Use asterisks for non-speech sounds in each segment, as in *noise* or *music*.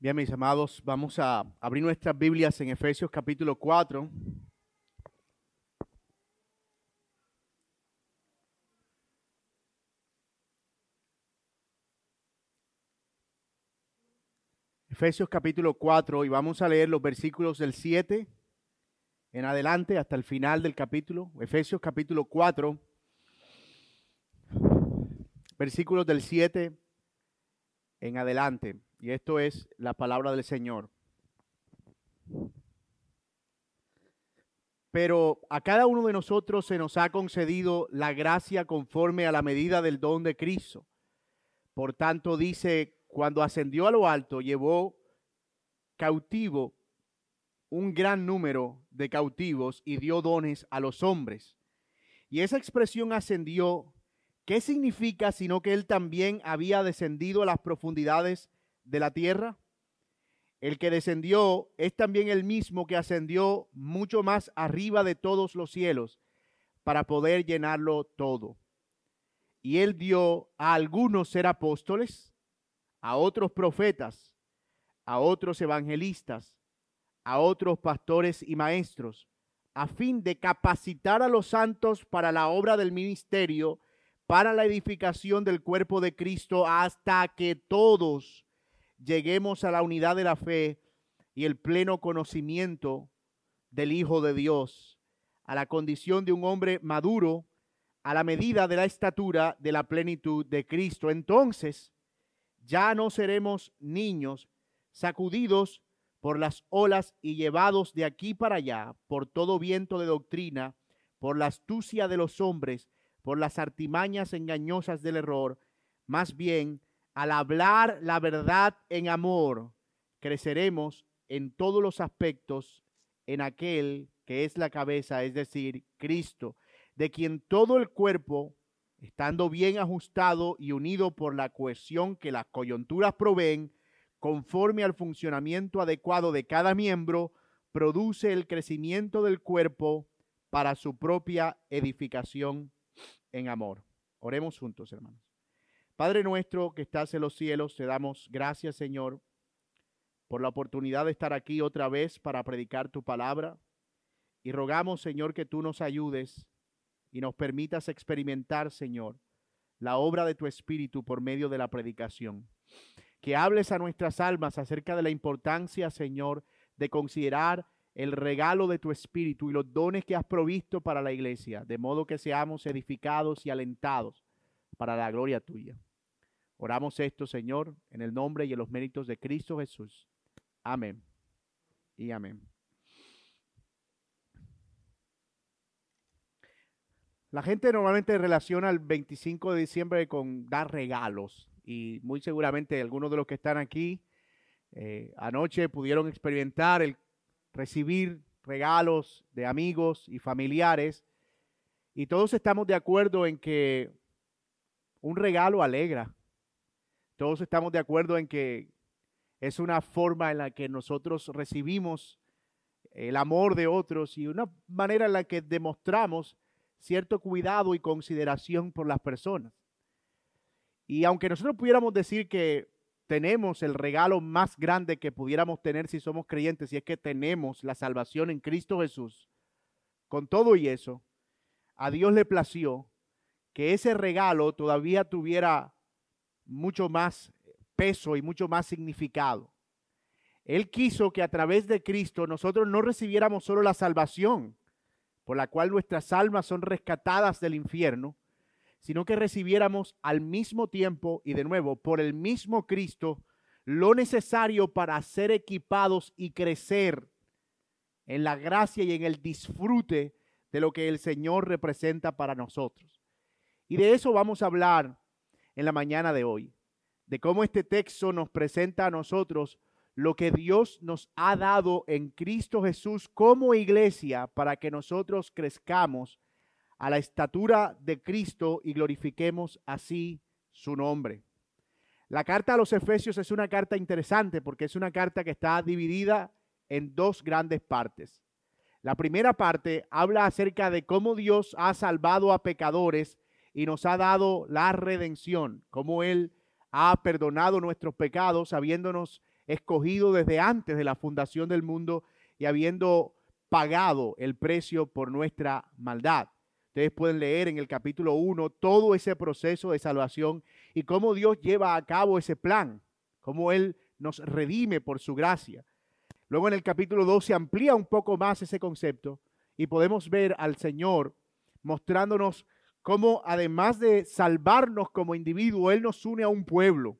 Bien, mis amados, vamos a abrir nuestras Biblias en Efesios capítulo 4. Efesios capítulo 4 y vamos a leer los versículos del 7 en adelante hasta el final del capítulo. Efesios capítulo 4, versículos del 7 en adelante. Y esto es la palabra del Señor. Pero a cada uno de nosotros se nos ha concedido la gracia conforme a la medida del don de Cristo. Por tanto, dice, cuando ascendió a lo alto, llevó cautivo un gran número de cautivos y dio dones a los hombres. Y esa expresión ascendió, ¿qué significa sino que él también había descendido a las profundidades de la tierra? El que descendió es también el mismo que ascendió mucho más arriba de todos los cielos para poder llenarlo todo. Y él dio a algunos ser apóstoles, a otros profetas, a otros evangelistas, a otros pastores y maestros, a fin de capacitar a los santos para la obra del ministerio, para la edificación del cuerpo de Cristo, hasta que todos lleguemos a la unidad de la fe y el pleno conocimiento del Hijo de Dios, a la condición de un hombre maduro, a la medida de la estatura de la plenitud de Cristo. Entonces, ya no seremos niños sacudidos por las olas y llevados de aquí para allá por todo viento de doctrina, por la astucia de los hombres, por las artimañas engañosas del error, más bien al hablar la verdad en amor, creceremos en todos los aspectos en aquel que es la cabeza, es decir, Cristo, de quien todo el cuerpo, estando bien ajustado y unido por la cohesión que las coyunturas proveen, conforme al funcionamiento adecuado de cada miembro, produce el crecimiento del cuerpo para su propia edificación en amor. Oremos juntos, hermanos. Padre nuestro que estás en los cielos, te damos gracias, Señor, por la oportunidad de estar aquí otra vez para predicar tu palabra. Y rogamos, Señor, que tú nos ayudes y nos permitas experimentar, Señor, la obra de tu Espíritu por medio de la predicación. Que hables a nuestras almas acerca de la importancia, Señor, de considerar el regalo de tu Espíritu y los dones que has provisto para la iglesia, de modo que seamos edificados y alentados para la gloria tuya. Oramos esto, Señor, en el nombre y en los méritos de Cristo Jesús. Amén. Y amén. La gente normalmente relaciona el 25 de diciembre con dar regalos y muy seguramente algunos de los que están aquí eh, anoche pudieron experimentar el recibir regalos de amigos y familiares y todos estamos de acuerdo en que un regalo alegra, todos estamos de acuerdo en que es una forma en la que nosotros recibimos el amor de otros y una manera en la que demostramos cierto cuidado y consideración por las personas. Y aunque nosotros pudiéramos decir que tenemos el regalo más grande que pudiéramos tener si somos creyentes, y es que tenemos la salvación en Cristo Jesús, con todo y eso, a Dios le plació que ese regalo todavía tuviera mucho más peso y mucho más significado. Él quiso que a través de Cristo nosotros no recibiéramos solo la salvación, por la cual nuestras almas son rescatadas del infierno, sino que recibiéramos al mismo tiempo y de nuevo por el mismo Cristo lo necesario para ser equipados y crecer en la gracia y en el disfrute de lo que el Señor representa para nosotros. Y de eso vamos a hablar en la mañana de hoy, de cómo este texto nos presenta a nosotros lo que Dios nos ha dado en Cristo Jesús como iglesia para que nosotros crezcamos a la estatura de Cristo y glorifiquemos así su nombre. La carta a los Efesios es una carta interesante porque es una carta que está dividida en dos grandes partes. La primera parte habla acerca de cómo Dios ha salvado a pecadores y nos ha dado la redención, como Él ha perdonado nuestros pecados, habiéndonos escogido desde antes de la fundación del mundo y habiendo pagado el precio por nuestra maldad. Ustedes pueden leer en el capítulo 1 todo ese proceso de salvación y cómo Dios lleva a cabo ese plan, cómo Él nos redime por su gracia. Luego en el capítulo 2 se amplía un poco más ese concepto y podemos ver al Señor mostrándonos cómo además de salvarnos como individuo, Él nos une a un pueblo,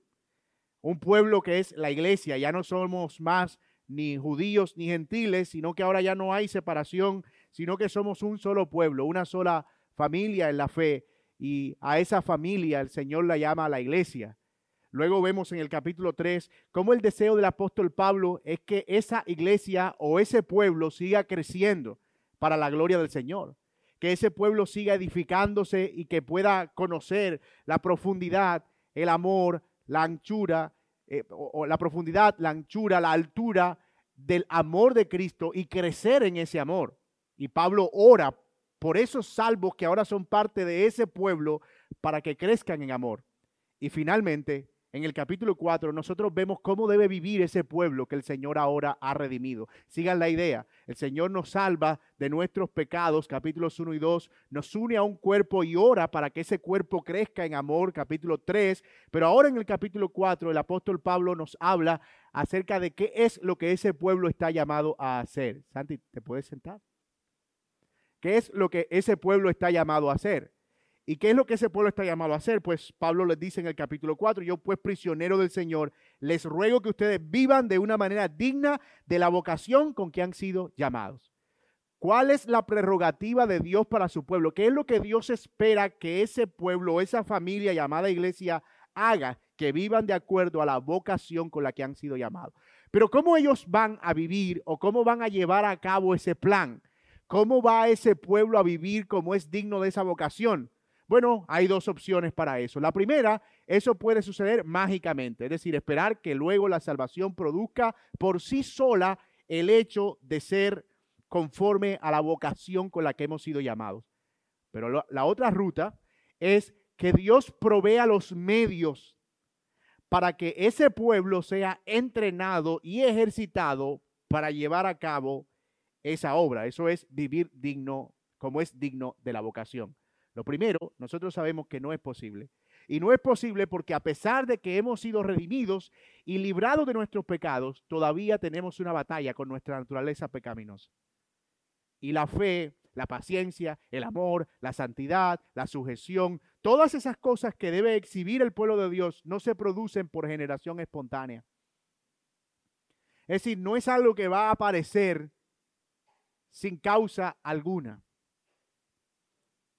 un pueblo que es la iglesia. Ya no somos más ni judíos ni gentiles, sino que ahora ya no hay separación, sino que somos un solo pueblo, una sola familia en la fe. Y a esa familia el Señor la llama la iglesia. Luego vemos en el capítulo 3 cómo el deseo del apóstol Pablo es que esa iglesia o ese pueblo siga creciendo para la gloria del Señor. Que ese pueblo siga edificándose y que pueda conocer la profundidad, el amor, la anchura, eh, o, la profundidad, la anchura, la altura del amor de Cristo y crecer en ese amor. Y Pablo ora por esos salvos que ahora son parte de ese pueblo para que crezcan en amor. Y finalmente, en el capítulo 4, nosotros vemos cómo debe vivir ese pueblo que el Señor ahora ha redimido. Sigan la idea, el Señor nos salva de nuestros pecados, capítulos 1 y 2, nos une a un cuerpo y ora para que ese cuerpo crezca en amor, capítulo 3, pero ahora en el capítulo 4 el apóstol Pablo nos habla acerca de qué es lo que ese pueblo está llamado a hacer. Santi, ¿te puedes sentar? ¿Qué es lo que ese pueblo está llamado a hacer? ¿Y qué es lo que ese pueblo está llamado a hacer? Pues Pablo les dice en el capítulo 4, yo pues prisionero del Señor, les ruego que ustedes vivan de una manera digna de la vocación con que han sido llamados. ¿Cuál es la prerrogativa de Dios para su pueblo? ¿Qué es lo que Dios espera que ese pueblo, esa familia llamada iglesia haga? Que vivan de acuerdo a la vocación con la que han sido llamados. Pero ¿cómo ellos van a vivir o cómo van a llevar a cabo ese plan? ¿Cómo va ese pueblo a vivir como es digno de esa vocación? Bueno, hay dos opciones para eso. La primera, eso puede suceder mágicamente, es decir, esperar que luego la salvación produzca por sí sola el hecho de ser conforme a la vocación con la que hemos sido llamados. Pero la otra ruta es que Dios provea los medios para que ese pueblo sea entrenado y ejercitado para llevar a cabo esa obra. Eso es vivir digno, como es digno de la vocación. Lo primero, nosotros sabemos que no es posible. Y no es posible porque a pesar de que hemos sido redimidos y librados de nuestros pecados, todavía tenemos una batalla con nuestra naturaleza pecaminosa. Y la fe, la paciencia, el amor, la santidad, la sujeción, todas esas cosas que debe exhibir el pueblo de Dios no se producen por generación espontánea. Es decir, no es algo que va a aparecer sin causa alguna.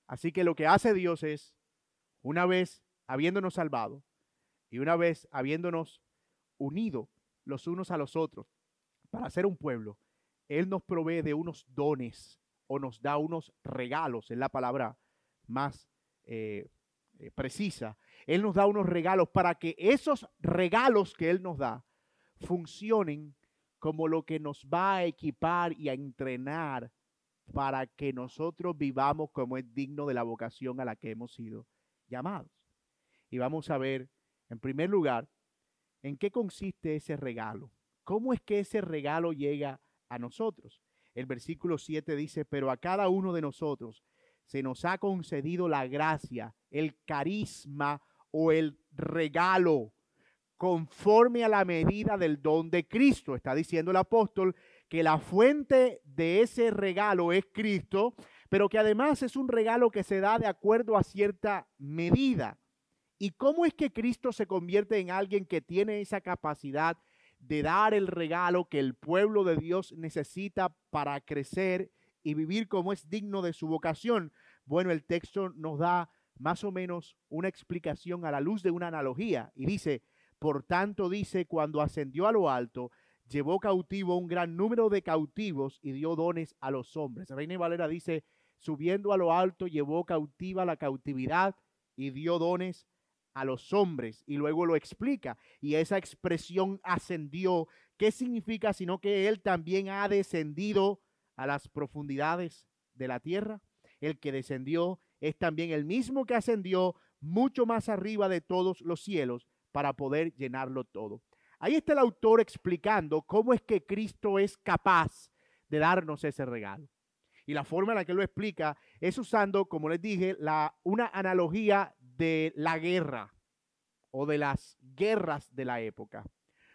Así que lo que hace Dios es, una vez habiéndonos salvado y una vez habiéndonos unido los unos a los otros para ser un pueblo, Él nos provee de unos dones o nos da unos regalos, es la palabra más eh, eh, precisa. Él nos da unos regalos para que esos regalos que Él nos da funcionen como lo que nos va a equipar y a entrenar para que nosotros vivamos como es digno de la vocación a la que hemos sido llamados. Y vamos a ver, en primer lugar, en qué consiste ese regalo. ¿Cómo es que ese regalo llega a nosotros? El versículo 7 dice, pero a cada uno de nosotros se nos ha concedido la gracia, el carisma o el regalo conforme a la medida del don de Cristo. Está diciendo el apóstol que la fuente de ese regalo es Cristo, pero que además es un regalo que se da de acuerdo a cierta medida. ¿Y cómo es que Cristo se convierte en alguien que tiene esa capacidad de dar el regalo que el pueblo de Dios necesita para crecer y vivir como es digno de su vocación? Bueno, el texto nos da más o menos una explicación a la luz de una analogía y dice, por tanto dice, cuando ascendió a lo alto, llevó cautivo un gran número de cautivos y dio dones a los hombres. Reina Valera dice, subiendo a lo alto, llevó cautiva la cautividad y dio dones a los hombres. Y luego lo explica. Y esa expresión ascendió, ¿qué significa? Sino que él también ha descendido a las profundidades de la tierra. El que descendió es también el mismo que ascendió mucho más arriba de todos los cielos para poder llenarlo todo. Ahí está el autor explicando cómo es que Cristo es capaz de darnos ese regalo. Y la forma en la que lo explica es usando, como les dije, la, una analogía de la guerra o de las guerras de la época.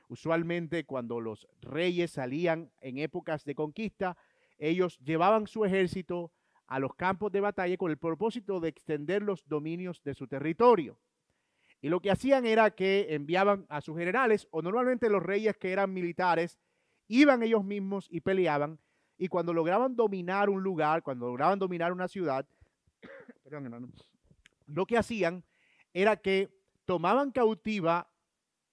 Usualmente cuando los reyes salían en épocas de conquista, ellos llevaban su ejército a los campos de batalla con el propósito de extender los dominios de su territorio. Y lo que hacían era que enviaban a sus generales, o normalmente los reyes que eran militares, iban ellos mismos y peleaban. Y cuando lograban dominar un lugar, cuando lograban dominar una ciudad, *coughs* lo que hacían era que tomaban cautiva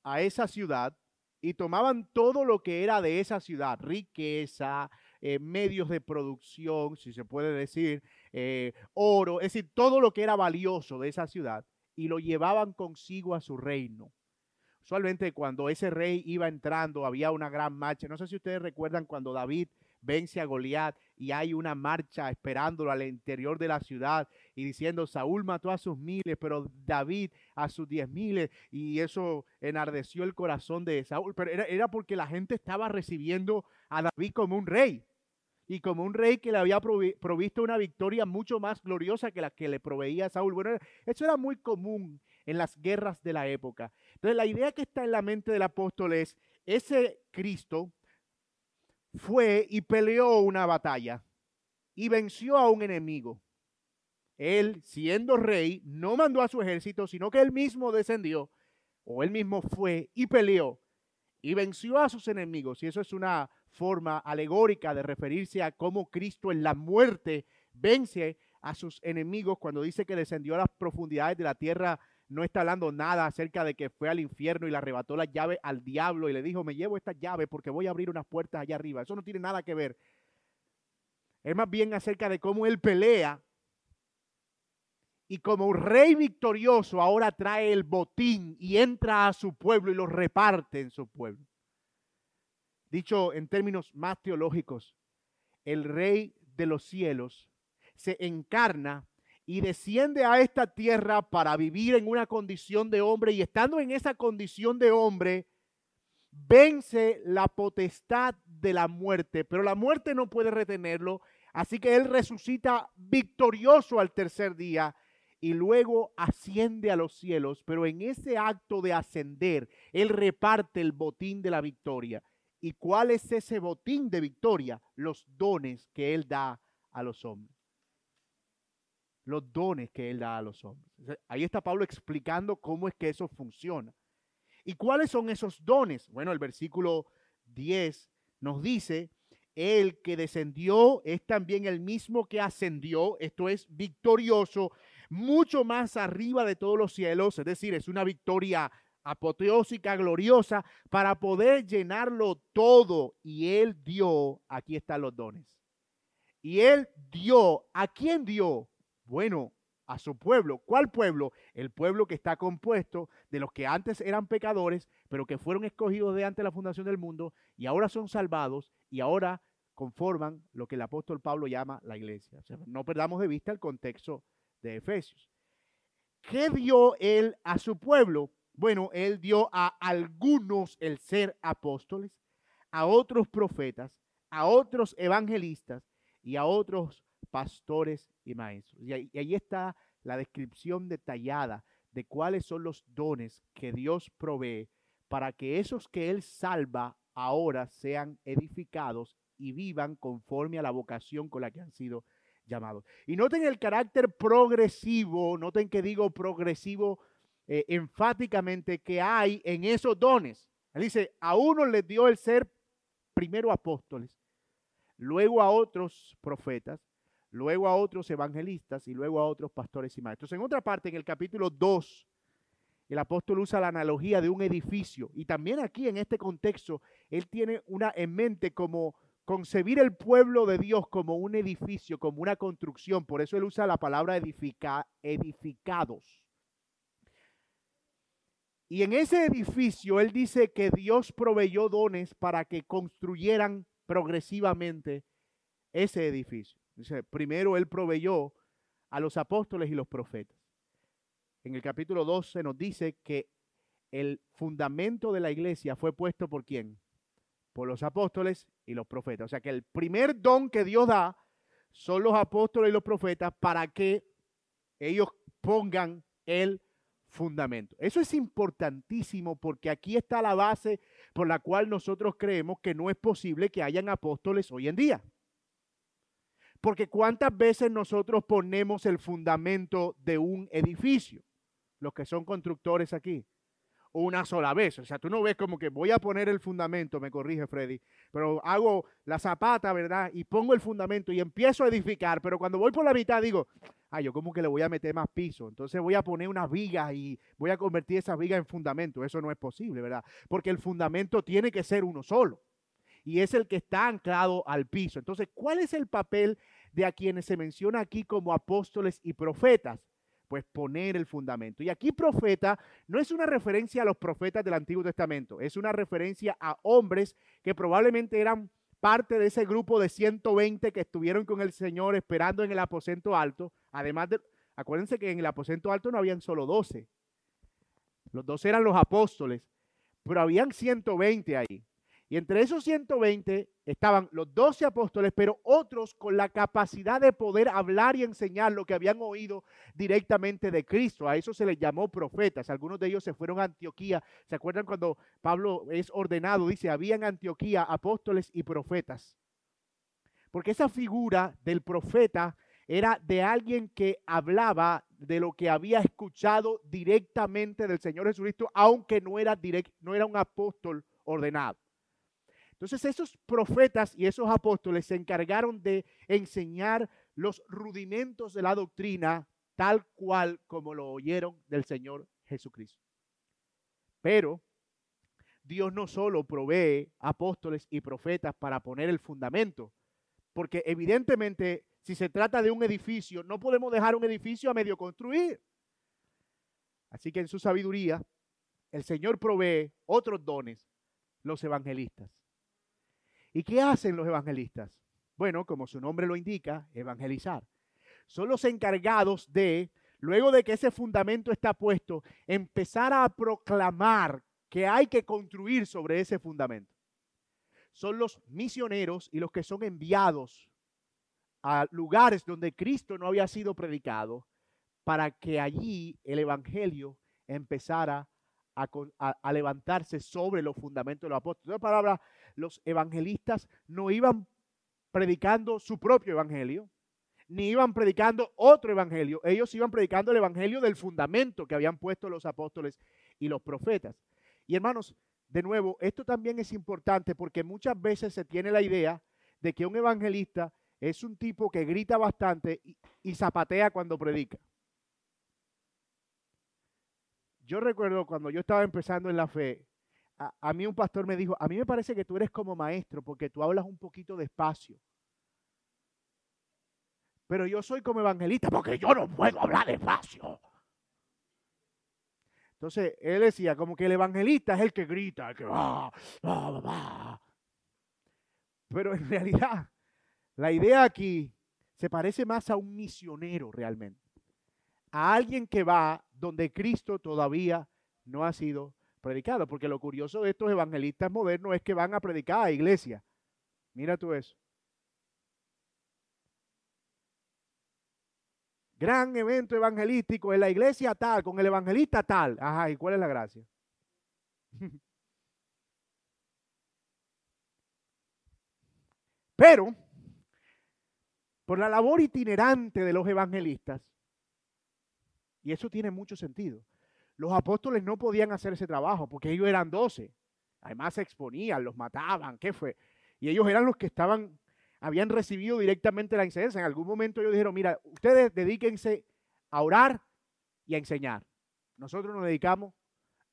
a esa ciudad y tomaban todo lo que era de esa ciudad, riqueza, eh, medios de producción, si se puede decir, eh, oro, es decir, todo lo que era valioso de esa ciudad y lo llevaban consigo a su reino. Usualmente cuando ese rey iba entrando había una gran marcha. No sé si ustedes recuerdan cuando David vence a Goliat y hay una marcha esperándolo al interior de la ciudad y diciendo, Saúl mató a sus miles, pero David a sus diez miles. Y eso enardeció el corazón de Saúl. Pero era, era porque la gente estaba recibiendo a David como un rey y como un rey que le había provisto una victoria mucho más gloriosa que la que le proveía Saúl. Bueno, eso era muy común en las guerras de la época. Entonces, la idea que está en la mente del apóstol es, ese Cristo fue y peleó una batalla y venció a un enemigo. Él, siendo rey, no mandó a su ejército, sino que él mismo descendió, o él mismo fue y peleó y venció a sus enemigos. Y eso es una forma alegórica de referirse a cómo Cristo en la muerte vence a sus enemigos cuando dice que descendió a las profundidades de la tierra. No está hablando nada acerca de que fue al infierno y le arrebató la llave al diablo y le dijo, me llevo esta llave porque voy a abrir unas puertas allá arriba. Eso no tiene nada que ver. Es más bien acerca de cómo él pelea y como un rey victorioso ahora trae el botín y entra a su pueblo y lo reparte en su pueblo. Dicho en términos más teológicos, el rey de los cielos se encarna y desciende a esta tierra para vivir en una condición de hombre y estando en esa condición de hombre, vence la potestad de la muerte, pero la muerte no puede retenerlo, así que él resucita victorioso al tercer día y luego asciende a los cielos, pero en ese acto de ascender, él reparte el botín de la victoria. ¿Y cuál es ese botín de victoria? Los dones que Él da a los hombres. Los dones que Él da a los hombres. Ahí está Pablo explicando cómo es que eso funciona. ¿Y cuáles son esos dones? Bueno, el versículo 10 nos dice, el que descendió es también el mismo que ascendió, esto es victorioso, mucho más arriba de todos los cielos, es decir, es una victoria apoteósica, gloriosa, para poder llenarlo todo. Y Él dio, aquí están los dones. Y Él dio, ¿a quién dio? Bueno, a su pueblo. ¿Cuál pueblo? El pueblo que está compuesto de los que antes eran pecadores, pero que fueron escogidos de antes de la fundación del mundo y ahora son salvados y ahora conforman lo que el apóstol Pablo llama la iglesia. no perdamos de vista el contexto de Efesios. ¿Qué dio él a su pueblo? Bueno, él dio a algunos el ser apóstoles, a otros profetas, a otros evangelistas y a otros pastores y maestros. Y ahí, está la descripción detallada de cuáles son los dones que Dios provee para que esos que Él salva ahora sean edificados y vivan conforme a la vocación con la que han sido llamados. Y noten el carácter progresivo, noten que digo progresivo eh, enfáticamente que hay en esos dones. Él dice, a uno les dio el ser primero apóstoles, luego a otros profetas, luego a otros evangelistas y luego a otros pastores y maestros. En otra parte, en el capítulo 2, el apóstol usa la analogía de un edificio y también aquí en este contexto, él tiene una en mente como concebir el pueblo de Dios como un edificio, como una construcción. Por eso él usa la palabra edifica, edificados. Y en ese edificio él dice que Dios proveyó dones para que construyeran progresivamente ese edificio. Primero él proveyó a los apóstoles y los profetas. En el capítulo 12 nos dice que el fundamento de la iglesia fue puesto por quién? Por los apóstoles y los profetas. O sea que el primer don que Dios da son los apóstoles y los profetas para que ellos pongan el fundamento. Eso es importantísimo porque aquí está la base por la cual nosotros creemos que no es posible que hayan apóstoles hoy en día. Porque cuántas veces nosotros ponemos el fundamento de un edificio, los que son constructores aquí, una sola vez. O sea, tú no ves como que voy a poner el fundamento, me corrige Freddy, pero hago la zapata, ¿verdad? Y pongo el fundamento y empiezo a edificar, pero cuando voy por la mitad digo, ah, yo como que le voy a meter más piso, entonces voy a poner unas vigas y voy a convertir esas vigas en fundamento. Eso no es posible, ¿verdad? Porque el fundamento tiene que ser uno solo y es el que está anclado al piso. Entonces, ¿cuál es el papel de a quienes se menciona aquí como apóstoles y profetas? Pues poner el fundamento. Y aquí profeta no es una referencia a los profetas del Antiguo Testamento, es una referencia a hombres que probablemente eran parte de ese grupo de 120 que estuvieron con el Señor esperando en el aposento alto. Además de, acuérdense que en el aposento alto no habían solo 12. Los 12 eran los apóstoles, pero habían 120 ahí. Y entre esos 120 estaban los 12 apóstoles, pero otros con la capacidad de poder hablar y enseñar lo que habían oído directamente de Cristo. A eso se les llamó profetas. Algunos de ellos se fueron a Antioquía. ¿Se acuerdan cuando Pablo es ordenado? Dice, había en Antioquía apóstoles y profetas. Porque esa figura del profeta era de alguien que hablaba de lo que había escuchado directamente del Señor Jesucristo, aunque no era, no era un apóstol ordenado. Entonces esos profetas y esos apóstoles se encargaron de enseñar los rudimentos de la doctrina tal cual como lo oyeron del Señor Jesucristo. Pero Dios no solo provee apóstoles y profetas para poner el fundamento, porque evidentemente si se trata de un edificio, no podemos dejar un edificio a medio construir. Así que en su sabiduría, el Señor provee otros dones, los evangelistas. ¿Y qué hacen los evangelistas? Bueno, como su nombre lo indica, evangelizar. Son los encargados de, luego de que ese fundamento está puesto, empezar a proclamar que hay que construir sobre ese fundamento. Son los misioneros y los que son enviados a lugares donde Cristo no había sido predicado para que allí el Evangelio empezara a, levantarse sobre los fundamentos de los apóstoles. En palabras, los evangelistas no iban predicando su propio evangelio, ni iban predicando otro evangelio. Ellos iban predicando el evangelio del fundamento que habían puesto los apóstoles y los profetas. Y hermanos, de nuevo, esto también es importante porque muchas veces se tiene la idea de que un evangelista es un tipo que grita bastante y, y zapatea cuando predica. Yo recuerdo cuando yo estaba empezando en la fe, a, mí un pastor me dijo, a mí me parece que tú eres como maestro porque tú hablas un poquito despacio. Pero yo soy como evangelista porque yo no puedo hablar despacio. Entonces, él decía como que el evangelista es el que grita, el que va, va, va. Pero en *laughs* realidad, la idea aquí se parece más a un misionero realmente. A alguien que va donde Cristo todavía no ha sido predicado. Porque lo curioso de estos evangelistas modernos es que van a predicar a iglesia. Mira tú eso. Gran evento evangelístico en la iglesia tal, con el evangelista tal. Ajá, ¿y cuál es la gracia? *laughs* Pero, por la labor itinerante de los evangelistas, y eso tiene mucho sentido, los apóstoles no podían hacer ese trabajo porque ellos eran doce. Además se exponían, los mataban, ¿qué fue? Y ellos eran los que estaban, habían recibido directamente la enseñanza. En algún momento ellos dijeron, mira, ustedes dedíquense a orar y a enseñar. Nosotros nos dedicamos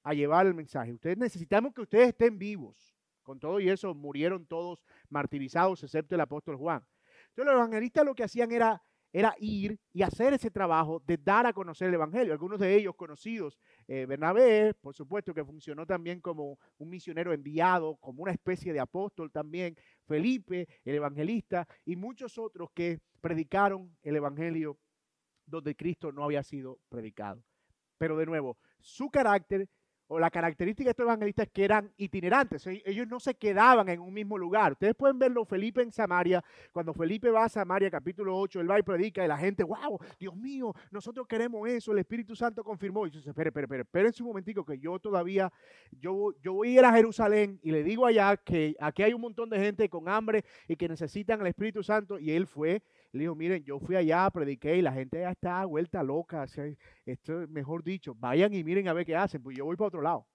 a llevar el mensaje. Ustedes necesitamos que ustedes estén vivos. Con todo y eso murieron todos martirizados, excepto el apóstol Juan. Entonces los evangelistas lo que hacían era era ir y hacer ese trabajo de dar a conocer el Evangelio. Algunos de ellos conocidos, eh, Bernabé, por supuesto, que funcionó también como un misionero enviado, como una especie de apóstol también, Felipe, el evangelista, y muchos otros que predicaron el Evangelio donde Cristo no había sido predicado. Pero de nuevo, su carácter o la característica de estos evangelistas es que eran itinerantes, e-, ellos no se quedaban en un mismo lugar. Ustedes pueden verlo Felipe en Samaria, cuando Felipe va a Samaria, capítulo 8, él va y predica y la gente, wow, Dios mío, nosotros queremos eso, el Espíritu Santo confirmó. Y dice, espere, espere, espere, espérense un momentico que yo todavía, yo, yo voy a ir a Jerusalén y le digo allá que aquí hay un montón de gente con hambre y que necesitan el Espíritu Santo y él fue le dijo, miren, yo fui allá, prediqué y la gente ya está vuelta loca. esto, mejor dicho, vayan y miren a ver qué hacen, pues yo voy para otro lado.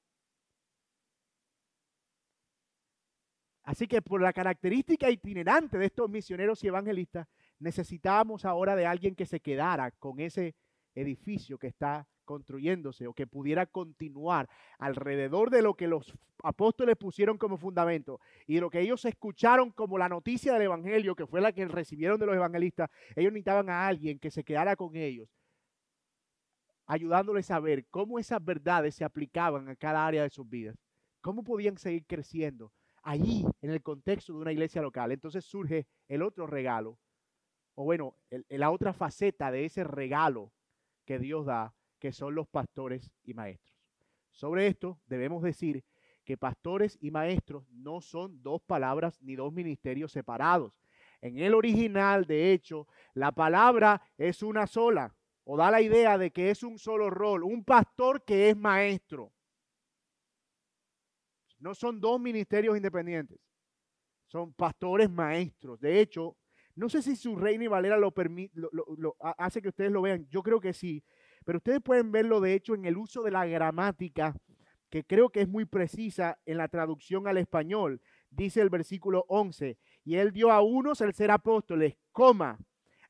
Así que por la característica itinerante de estos misioneros y evangelistas, necesitábamos ahora de alguien que se quedara con ese edificio que está construyéndose o que pudiera continuar alrededor de lo que los apóstoles pusieron como fundamento y de lo que ellos escucharon como la noticia del Evangelio, que fue la que recibieron de los evangelistas, ellos necesitaban a alguien que se quedara con ellos, ayudándoles a ver cómo esas verdades se aplicaban a cada área de sus vidas, cómo podían seguir creciendo allí en el contexto de una iglesia local. Entonces surge el otro regalo, o bueno, la otra faceta de ese regalo que Dios da que son los pastores y maestros. Sobre esto debemos decir que pastores y maestros no son dos palabras ni dos ministerios separados. En el original, de hecho, la palabra es una sola, o da la idea de que es un solo rol, un pastor que es maestro. No son dos ministerios independientes, son pastores maestros. De hecho, no sé si su reina y Valera lo, lo, hace que ustedes lo vean, yo creo que sí, pero ustedes pueden verlo, de hecho, en el uso de la gramática, que creo que es muy precisa en la traducción al español. Dice el versículo 11, y él dio a unos el ser apóstoles, coma,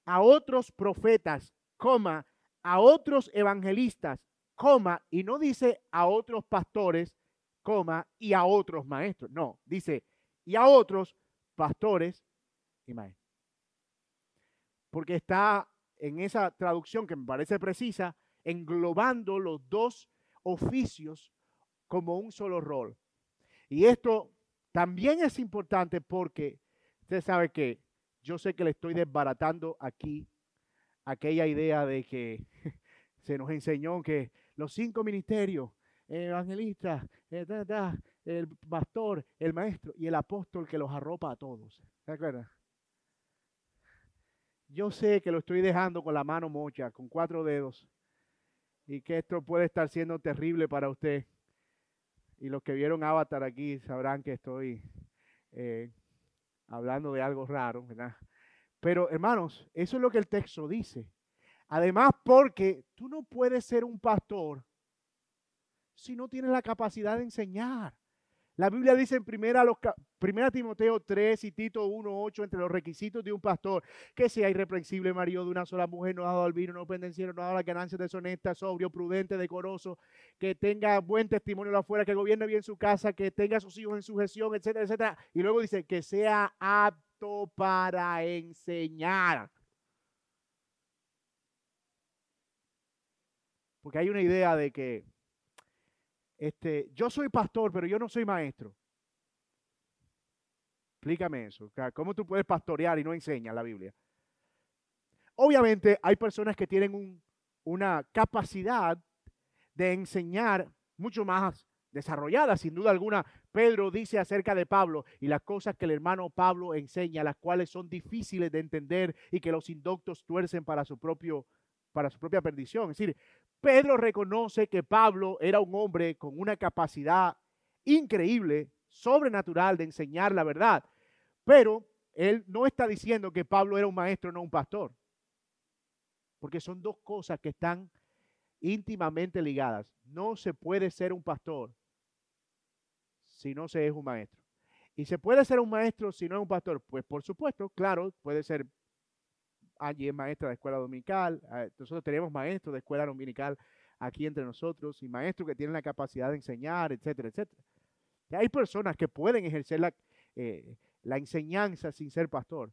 a otros profetas, coma, a otros evangelistas, coma, y no dice a otros pastores, coma, y a otros maestros. No, dice, y a otros pastores y maestros. Porque está en esa traducción que me parece precisa, englobando los dos oficios como un solo rol. Y esto también es importante porque usted sabe que yo sé que le estoy desbaratando aquí aquella idea de que *laughs* se nos enseñó que los cinco ministerios, evangelistas, eh, el pastor, el maestro y el apóstol que los arropa a todos. ¿Se acuerdan? Yo sé que lo estoy dejando con la mano mocha, con cuatro dedos, y que esto puede estar siendo terrible para usted. Y los que vieron Avatar aquí sabrán que estoy eh, hablando de algo raro, ¿verdad? Pero hermanos, eso es lo que el texto dice. Además, porque tú no puedes ser un pastor si no tienes la capacidad de enseñar. La Biblia dice en primera, Timoteo 3 y Tito 1, 8, entre los requisitos de un pastor, que sea irreprensible, marido de una sola mujer, no dado al vino, no pendenciero, no dado a las ganancias deshonestas, sobrio, prudente, decoroso, que tenga buen testimonio afuera, que gobierne bien su casa, que tenga a sus hijos en sujeción, etcétera, etcétera. Y luego dice que sea apto para enseñar. Porque hay una idea de que este, yo soy pastor, pero yo no soy maestro. Explícame eso. ¿Cómo tú puedes pastorear y no enseñas la Biblia? Obviamente hay personas que tienen una capacidad de enseñar mucho más desarrollada, sin duda alguna. Pedro dice acerca de Pablo y las cosas que el hermano Pablo enseña, las cuales son difíciles de entender y que los indoctos tuercen para su propio para su propia perdición. Es decir, Pedro reconoce que Pablo era un hombre con una capacidad increíble, sobrenatural de enseñar la verdad, pero él no está diciendo que Pablo era un maestro, no un pastor, porque son dos cosas que están íntimamente ligadas. No se puede ser un pastor si no se es un maestro. ¿Y se puede ser un maestro si no es un pastor? Pues por supuesto, claro, puede ser allí es maestra de escuela dominical. Ah, nosotros tenemos maestros de escuela dominical aquí entre nosotros y maestros que tienen la capacidad de enseñar, etcétera, etcétera. hay personas que pueden ejercer la, eh, la enseñanza sin ser pastor.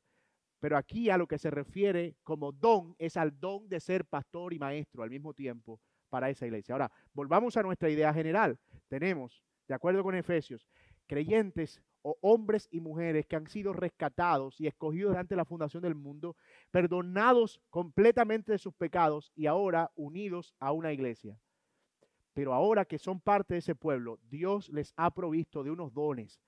Pero aquí a lo que se refiere como don es al don de ser pastor y maestro al mismo tiempo para esa iglesia. Ahora, volvamos a nuestra idea general. Tenemos, de acuerdo con Efesios, creyentes o hombres y mujeres que han sido rescatados y escogidos durante la fundación del mundo, perdonados completamente de sus pecados y ahora unidos a una iglesia. Pero ahora que son parte de ese pueblo, Dios les ha provisto de unos dones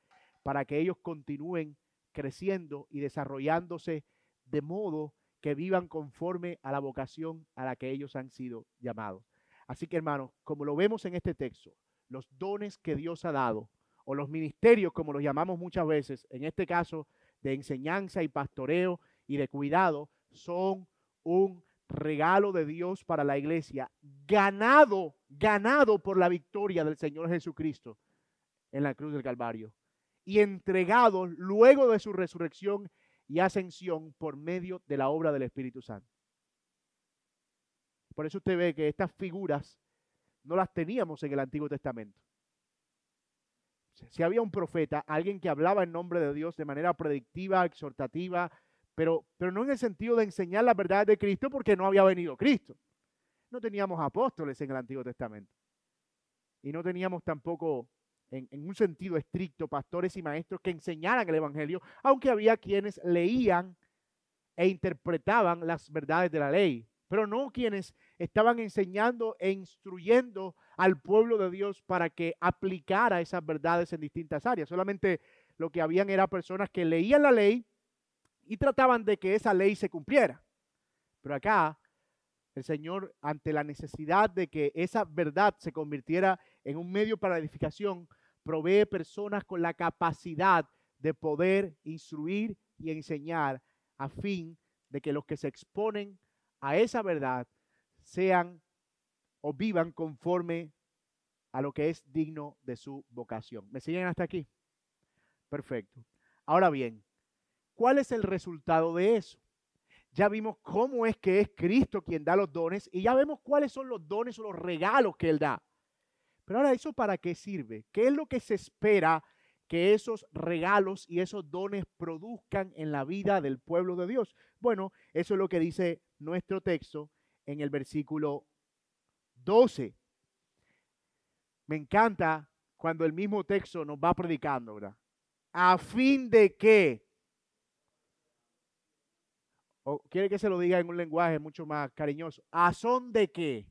para que ellos continúen creciendo y desarrollándose de modo que vivan conforme a la vocación a la que ellos han sido llamados. Así que hermanos, como lo vemos en este texto, los dones que Dios ha dado, o los ministerios como los llamamos muchas veces, en este caso de enseñanza y pastoreo y de cuidado, son un regalo de Dios para la iglesia, ganado, ganado por la victoria del Señor Jesucristo en la cruz del Calvario y entregado luego de su resurrección y ascensión por medio de la obra del Espíritu Santo. Por eso usted ve que estas figuras no las teníamos en el Antiguo Testamento. Si había un profeta, alguien que hablaba en nombre de Dios de manera predictiva, exhortativa, pero, pero no en el sentido de enseñar la verdad de Cristo porque no había venido Cristo. No teníamos apóstoles en el Antiguo Testamento. Y no teníamos tampoco, en, en un sentido estricto, pastores y maestros que enseñaran el Evangelio, aunque había quienes leían e interpretaban las verdades de la ley, pero no quienes estaban enseñando e instruyendo al pueblo de Dios para que aplicara esas verdades en distintas áreas. Solamente lo que habían era personas que leían la ley y trataban de que esa ley se cumpliera. Pero acá el Señor, ante la necesidad de que esa verdad se convirtiera en un medio para edificación, provee personas con la capacidad de poder instruir y enseñar a fin de que los que se exponen a esa verdad sean o vivan conforme a lo que es digno de su vocación. ¿Me siguen hasta aquí? Perfecto. Ahora bien, ¿cuál es el resultado de eso? Ya vimos cómo es que es Cristo quien da los dones y ya vemos cuáles son los dones o los regalos que Él da. Pero ahora, ¿eso para qué sirve? ¿Qué es lo que se espera que esos regalos y esos dones produzcan en la vida del pueblo de Dios? Bueno, eso es lo que dice nuestro texto en el versículo 12. Me encanta cuando el mismo texto nos va predicando, ¿verdad? A fin de que, o quiere que se lo diga en un lenguaje mucho más cariñoso, a son de que,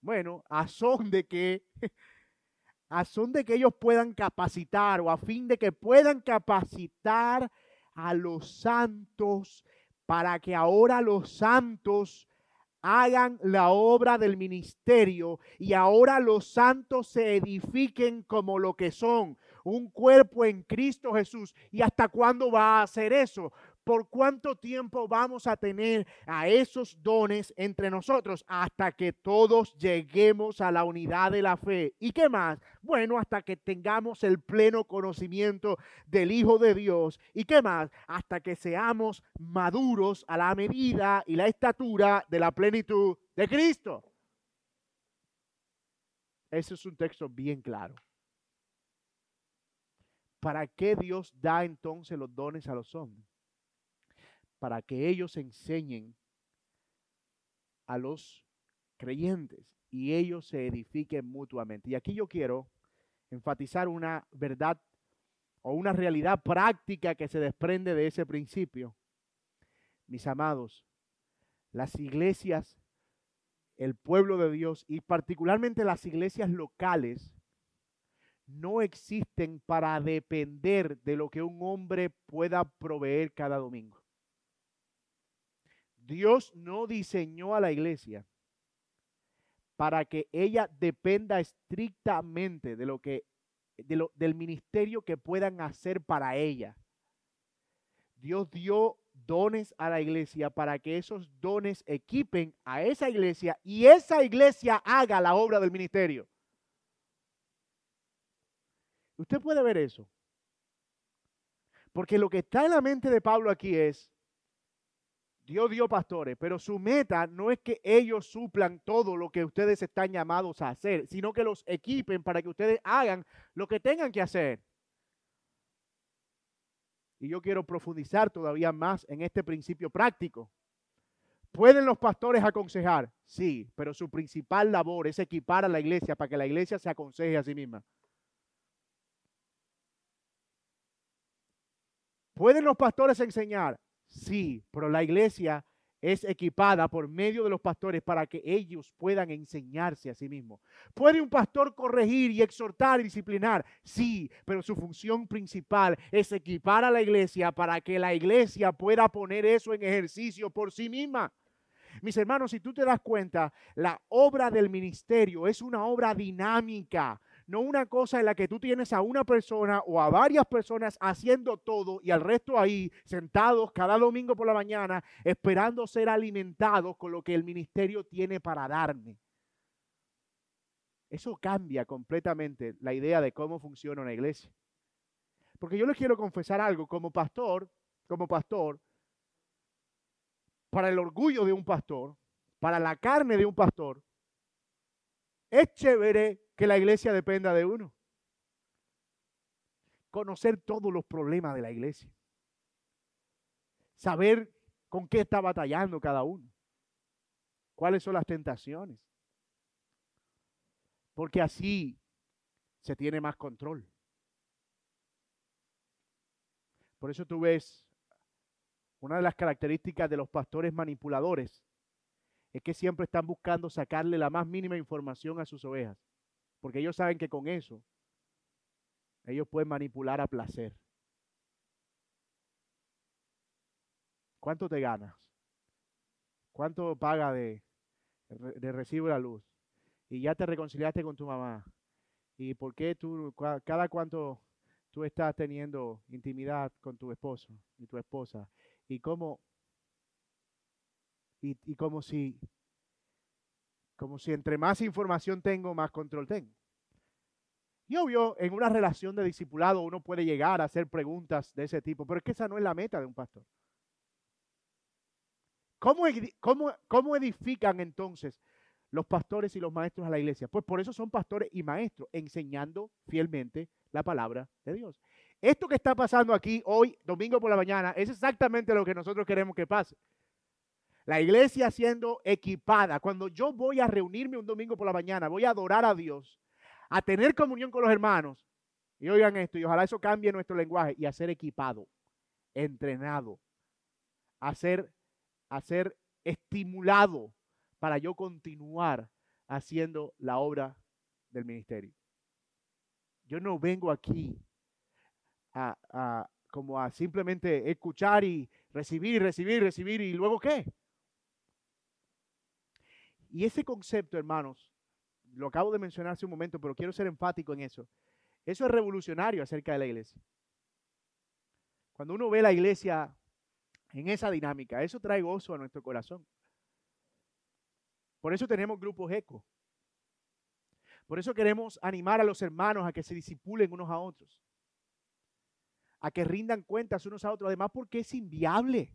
bueno, a son de que, *laughs* a son de que ellos puedan capacitar o a fin de que puedan capacitar a los santos para que ahora los santos hagan la obra del ministerio y ahora los santos se edifiquen como lo que son, un cuerpo en Cristo Jesús. ¿Y hasta cuándo va a hacer eso? ¿Por cuánto tiempo vamos a tener a esos dones entre nosotros? Hasta que todos lleguemos a la unidad de la fe. ¿Y qué más? Bueno, hasta que tengamos el pleno conocimiento del Hijo de Dios. ¿Y qué más? Hasta que seamos maduros a la medida y la estatura de la plenitud de Cristo. Ese es un texto bien claro. ¿Para qué Dios da entonces los dones a los hombres? Para que ellos enseñen a los creyentes y ellos se edifiquen mutuamente. Y aquí yo quiero enfatizar una verdad o una realidad práctica que se desprende de ese principio. Mis amados, las iglesias, el pueblo de Dios y particularmente las iglesias locales no existen para depender de lo que un hombre pueda proveer cada domingo. Dios no diseñó a la iglesia para que ella dependa estrictamente de lo que del ministerio que puedan hacer para ella. Dios dio dones a la iglesia para que esos dones equipen a esa iglesia y esa iglesia haga la obra del ministerio. Usted puede ver eso. Porque lo que está en la mente de Pablo aquí es, Dios dio pastores, pero su meta no es que ellos suplan todo lo que ustedes están llamados a hacer, sino que los equipen para que ustedes hagan lo que tengan que hacer. Y yo quiero profundizar todavía más en este principio práctico. ¿Pueden los pastores aconsejar? Sí, pero su principal labor es equipar a la iglesia para que la iglesia se aconseje a sí misma. ¿Pueden los pastores enseñar? Sí, pero la iglesia es equipada por medio de los pastores para que ellos puedan enseñarse a sí mismos. ¿Puede un pastor corregir y exhortar y disciplinar? Sí, pero su función principal es equipar a la iglesia para que la iglesia pueda poner eso en ejercicio por sí misma. Mis hermanos, si tú te das cuenta, la obra del ministerio es una obra dinámica no una cosa en la que tú tienes a una persona o a varias personas haciendo todo y al resto ahí sentados cada domingo por la mañana esperando ser alimentados con lo que el ministerio tiene para darme. Eso cambia completamente la idea de cómo funciona una iglesia. Porque yo les quiero confesar algo, como pastor, como pastor, para el orgullo de un pastor, para la carne de un pastor, es chévere que la iglesia dependa de uno. Conocer todos los problemas de la iglesia. Saber con qué está batallando cada uno. Cuáles son las tentaciones. Porque así se tiene más control. Por eso tú ves una de las características de los pastores manipuladores es que siempre están buscando sacarle la más mínima información a sus ovejas. Porque ellos saben que con eso ellos pueden manipular a placer. ¿Cuánto te ganas? ¿Cuánto paga de, de recibo la luz? Y ya te reconciliaste con tu mamá. ¿Y por qué tú, cada cuánto tú estás teniendo intimidad con tu esposo y tu esposa? Y cómo, y, y como si como si entre más información tengo, más control tengo. Y obvio, en una relación de discipulado uno puede llegar a hacer preguntas de ese tipo, pero es que esa no es la meta de un pastor. ¿Cómo, cómo, cómo edifican entonces los pastores y los maestros a la iglesia? Pues por eso son pastores y maestros, enseñando fielmente la palabra de Dios. Esto que está pasando aquí hoy, domingo por la mañana, es exactamente lo que nosotros queremos que pase. La iglesia siendo equipada. Cuando yo voy a reunirme un domingo por la mañana, voy a adorar a Dios, a tener comunión con los hermanos. Y oigan esto, y ojalá eso cambie nuestro lenguaje, y a ser equipado, entrenado, a ser, a ser estimulado para yo continuar haciendo la obra del ministerio. Yo no vengo aquí a, a, como a simplemente escuchar y recibir, recibir, recibir y luego qué. Y ese concepto, hermanos, lo acabo de mencionar hace un momento, pero quiero ser enfático en eso. Eso es revolucionario acerca de la iglesia. Cuando uno ve la iglesia en esa dinámica, eso trae gozo a nuestro corazón. Por eso tenemos grupos eco. Por eso queremos animar a los hermanos a que se disipulen unos a otros. A que rindan cuentas unos a otros. Además, porque es inviable.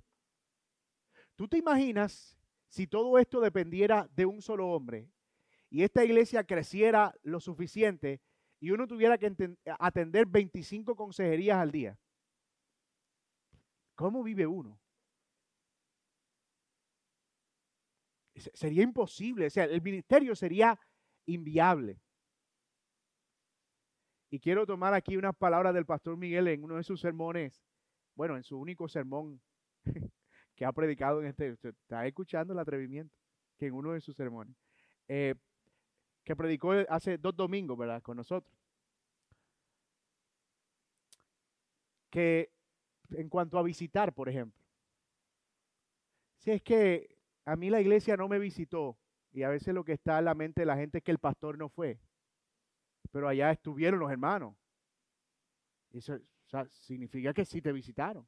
¿Tú te imaginas si todo esto dependiera de un solo hombre y esta iglesia creciera lo suficiente y uno tuviera que atender 25 consejerías al día, ¿cómo vive uno? Sería imposible, o sea, el ministerio sería inviable. Y quiero tomar aquí unas palabras del pastor Miguel en uno de sus sermones, bueno, en su único sermón que ha predicado en este, está escuchando el atrevimiento, que en uno de sus sermones, eh, que predicó hace dos domingos, ¿verdad? Con nosotros. Que en cuanto a visitar, por ejemplo, si es que a mí la iglesia no me visitó, y a veces lo que está en la mente de la gente es que el pastor no fue, pero allá estuvieron los hermanos. Eso significa que sí te visitaron.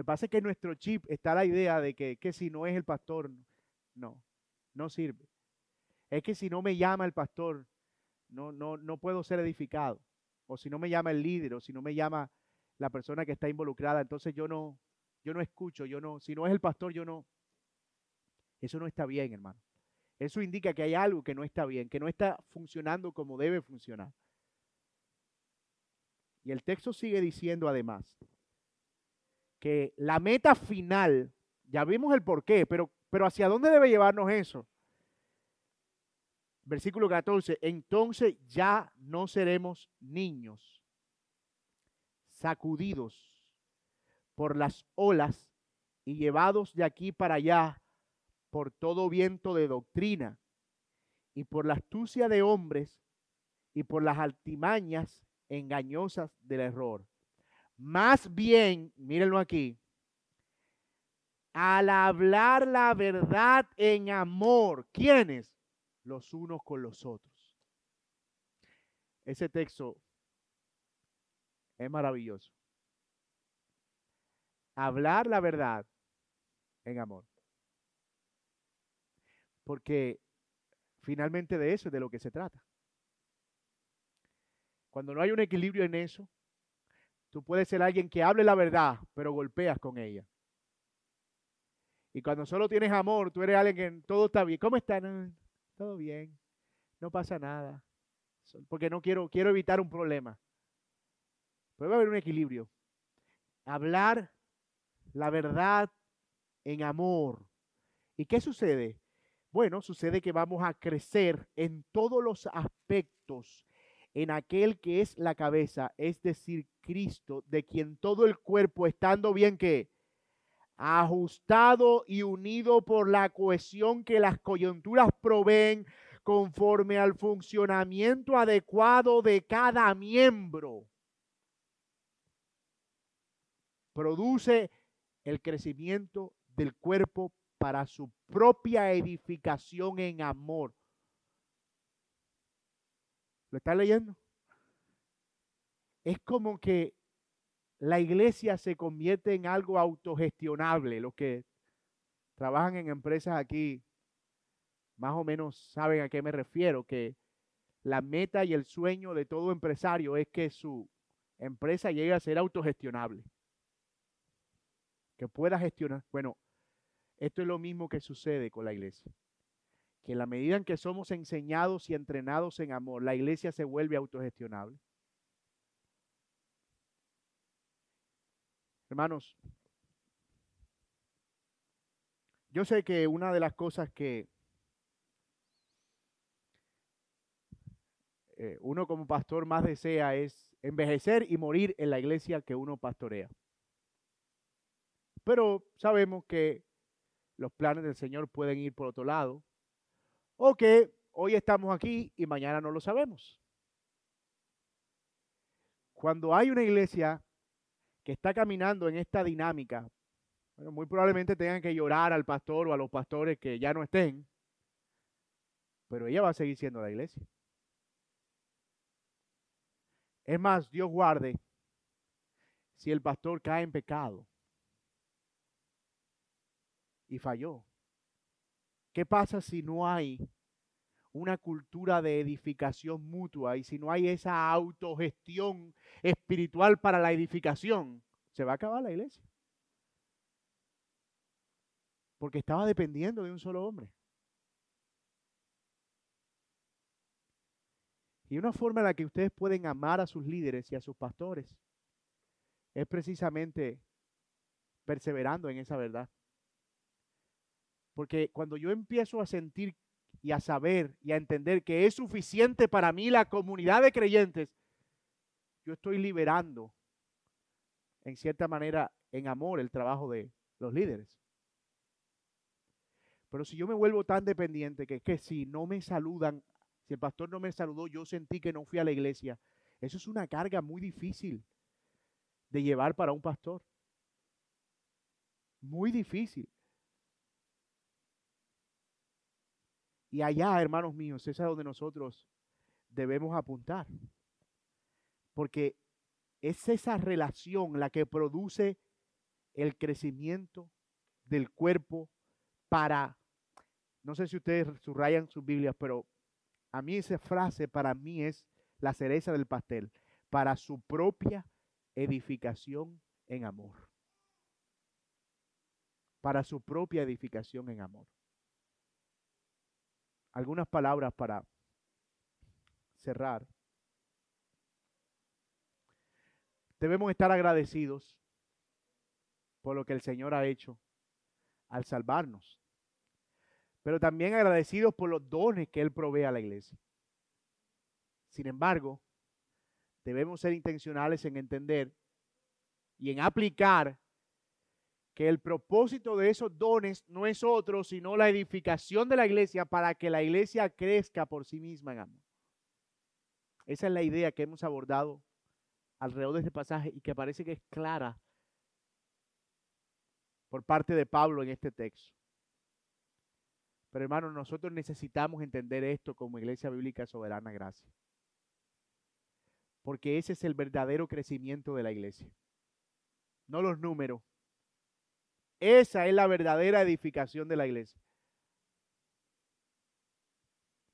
Lo que pasa es que en nuestro chip está la idea de que, que si no es el pastor, no, no sirve. Es que si no me llama el pastor, no, no, no puedo ser edificado. O si no me llama el líder, o si no me llama la persona que está involucrada, entonces yo no, yo no escucho, yo no, si no es el pastor, yo no. Eso no está bien, hermano. Eso indica que hay algo que no está bien, que no está funcionando como debe funcionar. Y el texto sigue diciendo además, que la meta final, ya vimos el por qué, pero, pero ¿hacia dónde debe llevarnos eso? Versículo 14, entonces ya no seremos niños, sacudidos por las olas y llevados de aquí para allá por todo viento de doctrina y por la astucia de hombres y por las altimañas engañosas del error. Más bien, mírenlo aquí, al hablar la verdad en amor, ¿quiénes? Los unos con los otros. Ese texto es maravilloso. Hablar la verdad en amor. Porque finalmente de eso es de lo que se trata. Cuando no hay un equilibrio en eso, tú puedes ser alguien que hable la verdad, pero golpeas con ella. Y cuando solo tienes amor, tú eres alguien que todo está bien. ¿Cómo está? todo bien. No pasa nada. Porque no quiero, quiero evitar un problema. Puede haber un equilibrio. Hablar la verdad en amor. ¿Y qué sucede? Bueno, sucede que vamos a crecer en todos los aspectos en aquel que es la cabeza, es decir, Cristo, de quien todo el cuerpo estando bien que ajustado y unido por la cohesión que las coyunturas proveen conforme al funcionamiento adecuado de cada miembro, produce el crecimiento del cuerpo para su propia edificación en amor. ¿Lo está leyendo? Es como que la iglesia se convierte en algo autogestionable. Los que trabajan en empresas aquí más o menos saben a qué me refiero, que la meta y el sueño de todo empresario es que su empresa llegue a ser autogestionable. Que pueda gestionar. Bueno, esto es lo mismo que sucede con la iglesia. Que en la medida en que somos enseñados y entrenados en amor, la iglesia se vuelve autogestionable. Hermanos, yo sé que una de las cosas que eh, uno como pastor más desea es envejecer y morir en la iglesia que uno pastorea. Pero sabemos que los planes del Señor pueden ir por otro lado, o que hoy estamos aquí y mañana no lo sabemos. Cuando hay una iglesia que está caminando en esta dinámica, bueno, muy probablemente tengan que llorar al pastor o a los pastores que ya no estén, pero ella va a seguir siendo la iglesia. Es más, Dios guarde si el pastor cae en pecado y falló. ¿Qué pasa si no hay una cultura de edificación mutua y si no hay esa autogestión espiritual para la edificación, se va a acabar la iglesia. Porque estaba dependiendo de un solo hombre. Y una forma en la que ustedes pueden amar a sus líderes y a sus pastores es precisamente perseverando en esa verdad. Porque cuando yo empiezo a sentir y a saber y a entender que es suficiente para mí la comunidad de creyentes, yo estoy liberando, en cierta manera, en amor el trabajo de los líderes. Pero si yo me vuelvo tan dependiente que es que si no me saludan, si el pastor no me saludó, yo sentí que no fui a la iglesia, eso es una carga muy difícil de llevar para un pastor. Muy difícil. Y allá, hermanos míos, es a donde nosotros debemos apuntar. Porque es esa relación la que produce el crecimiento del cuerpo para, no sé si ustedes subrayan sus Biblias, pero a mí esa frase para mí es la cereza del pastel, para su propia edificación en amor. Para su propia edificación en amor algunas palabras para cerrar. Debemos estar agradecidos por lo que el Señor ha hecho al salvarnos, pero también agradecidos por los dones que Él provee a la iglesia. Sin embargo, debemos ser intencionales en entender y en aplicar que el propósito de esos dones no es otro, sino la edificación de la iglesia para que la iglesia crezca por sí misma en amor. Esa es la idea que hemos abordado alrededor de este pasaje y que parece que es clara por parte de Pablo en este texto. Pero hermanos, nosotros necesitamos entender esto como Iglesia Bíblica Soberana Gracia. Porque ese es el verdadero crecimiento de la iglesia. No los números. Esa es la verdadera edificación de la iglesia.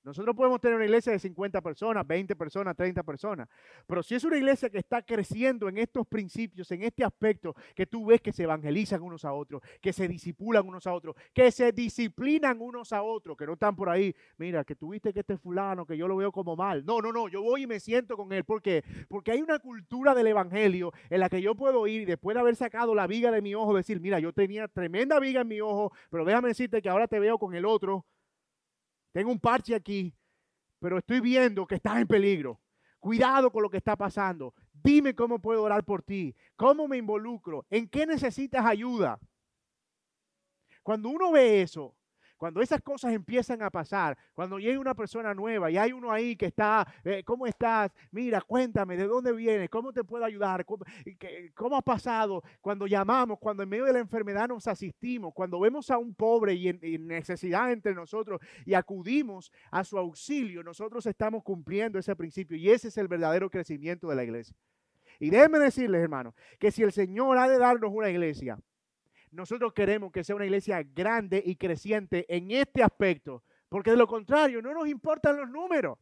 Nosotros podemos tener una iglesia de 50 personas, 20 personas, 30 personas, pero si es una iglesia que está creciendo en estos principios, en este aspecto, que tú ves que se evangelizan unos a otros, que se disipulan unos a otros, que se disciplinan unos a otros, que no están por ahí, mira, que tuviste que este fulano, que yo lo veo como mal. No, no, no, yo voy y me siento con él. ¿Por qué? Porque hay una cultura del evangelio en la que yo puedo ir y después de haber sacado la viga de mi ojo, decir, mira, yo tenía tremenda viga en mi ojo, pero déjame decirte que ahora te veo con el otro tengo un parche aquí, pero estoy viendo que estás en peligro. Cuidado con lo que está pasando. Dime cómo puedo orar por ti. ¿Cómo me involucro? ¿En qué necesitas ayuda? Cuando uno ve eso, cuando esas cosas empiezan a pasar, cuando llega una persona nueva y hay uno ahí que está, eh, ¿cómo estás? Mira, cuéntame, ¿de dónde vienes? ¿Cómo te puedo ayudar? ¿Cómo, ¿Cómo, ha pasado? Cuando llamamos, cuando en medio de la enfermedad nos asistimos, cuando vemos a un pobre y en, necesidad entre nosotros y acudimos a su auxilio, nosotros estamos cumpliendo ese principio y ese es el verdadero crecimiento de la iglesia. Y déjenme decirles, hermanos, que si el Señor ha de darnos una iglesia, nosotros queremos que sea una iglesia grande y creciente en este aspecto, porque de lo contrario no nos importan los números.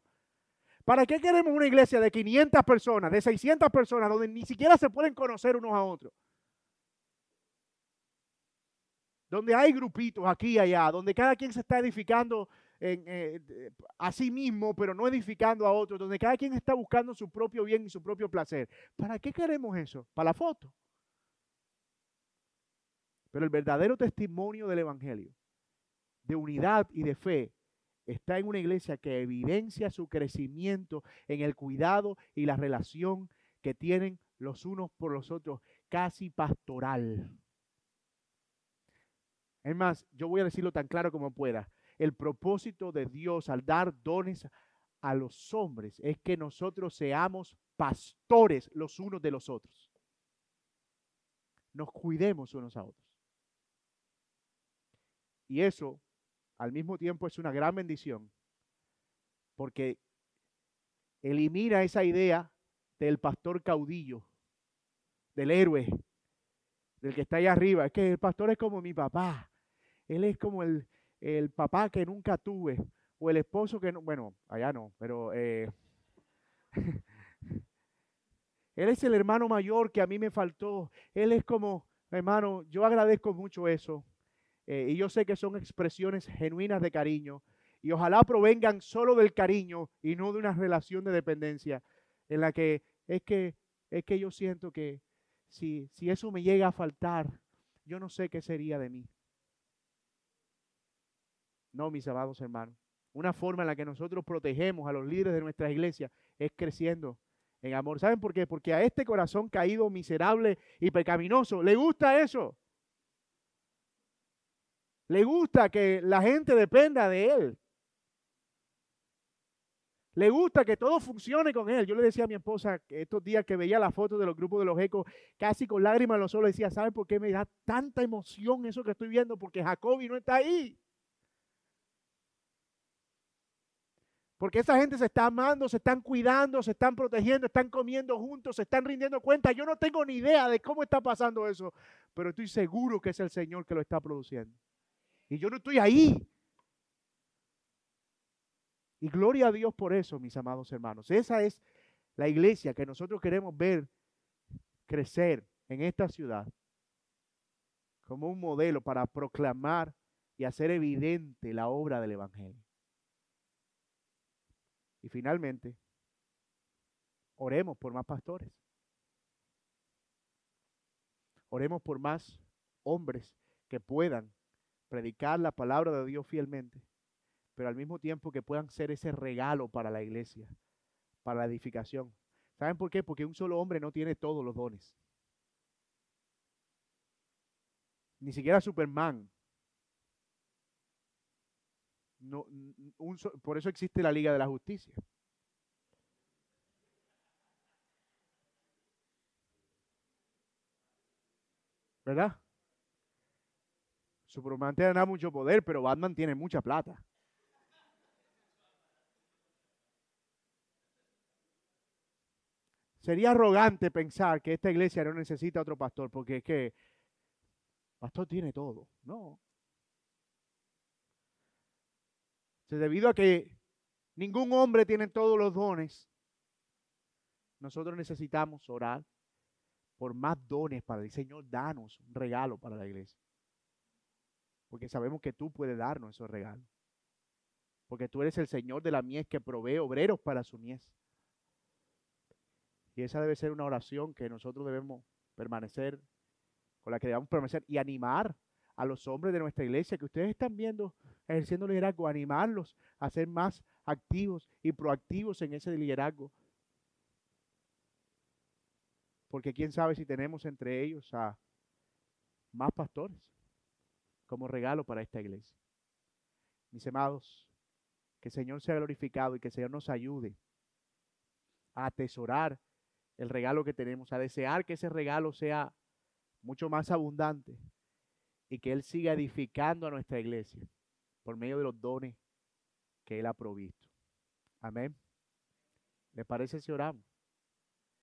¿Para qué queremos una iglesia de 500 personas, de 600 personas, donde ni siquiera se pueden conocer unos a otros? Donde hay grupitos aquí y allá, donde cada quien se está edificando eh, a sí mismo, pero no edificando a otros, donde cada quien está buscando su propio bien y su propio placer. ¿Para qué queremos eso? ¿Para la foto? Pero el verdadero testimonio del Evangelio, de unidad y de fe, está en una iglesia que evidencia su crecimiento en el cuidado y la relación que tienen los unos por los otros, casi pastoral. Es más, yo voy a decirlo tan claro como pueda. El propósito de Dios al dar dones a los hombres es que nosotros seamos pastores los unos de los otros. Nos cuidemos unos a otros. Y eso al mismo tiempo es una gran bendición porque elimina esa idea del pastor caudillo, del héroe, del que está ahí arriba. Es que el pastor es como mi papá. Él es como el, el papá que nunca tuve. O el esposo que no, bueno, allá no, pero eh, *laughs* él es el hermano mayor que a mí me faltó. Él es como, hermano, yo agradezco mucho eso. Eh, y yo sé que son expresiones genuinas de cariño. Y ojalá provengan solo del cariño y no de una relación de dependencia en la que es que, es que yo siento que si, si eso me llega a faltar, yo no sé qué sería de mí. No, mis amados hermanos. Una forma en la que nosotros protegemos a los líderes de nuestra iglesia es creciendo en amor. ¿Saben por qué? Porque a este corazón caído, miserable y pecaminoso, le gusta eso. Le gusta que la gente dependa de él. Le gusta que todo funcione con él. Yo le decía a mi esposa estos días que veía la foto de los grupos de los ecos, casi con lágrimas en los ojos, decía, ¿sabe por qué me da tanta emoción eso que estoy viendo? Porque Jacobi no está ahí. Porque esa gente se está amando, se están cuidando, se están protegiendo, están comiendo juntos, se están rindiendo cuenta. Yo no tengo ni idea de cómo está pasando eso, pero estoy seguro que es el Señor que lo está produciendo. Y yo no estoy ahí. Y gloria a Dios por eso, mis amados hermanos. Esa es la iglesia que nosotros queremos ver crecer en esta ciudad como un modelo para proclamar y hacer evidente la obra del Evangelio. Y finalmente, oremos por más pastores. Oremos por más hombres que puedan predicar la palabra de Dios fielmente, pero al mismo tiempo que puedan ser ese regalo para la iglesia, para la edificación. ¿Saben por qué? Porque un solo hombre no tiene todos los dones. Ni siquiera Superman. No, por eso existe la Liga de la Justicia. ¿Verdad? Superman tiene mucho poder, pero Batman tiene mucha plata. Sería arrogante pensar que esta iglesia no necesita otro pastor, porque es que pastor tiene todo. No. debido a que ningún hombre tiene todos los dones, nosotros necesitamos orar por más dones para el Señor, danos un regalo para la iglesia. Porque sabemos que tú puedes darnos esos regalos. Porque tú eres el Señor de la mies que provee obreros para su mies. Y esa debe ser una oración que nosotros debemos permanecer, con la que debemos permanecer y animar a los hombres de nuestra iglesia que ustedes están viendo ejerciendo liderazgo, animarlos a ser más activos y proactivos en ese liderazgo. Porque quién sabe si tenemos entre ellos a más pastores como regalo para esta iglesia. Mis amados, que el Señor sea glorificado y que el Señor nos ayude a atesorar el regalo que tenemos, a desear que ese regalo sea mucho más abundante y que Él siga edificando a nuestra iglesia por medio de los dones que Él ha provisto. Amén. ¿Le parece si oramos?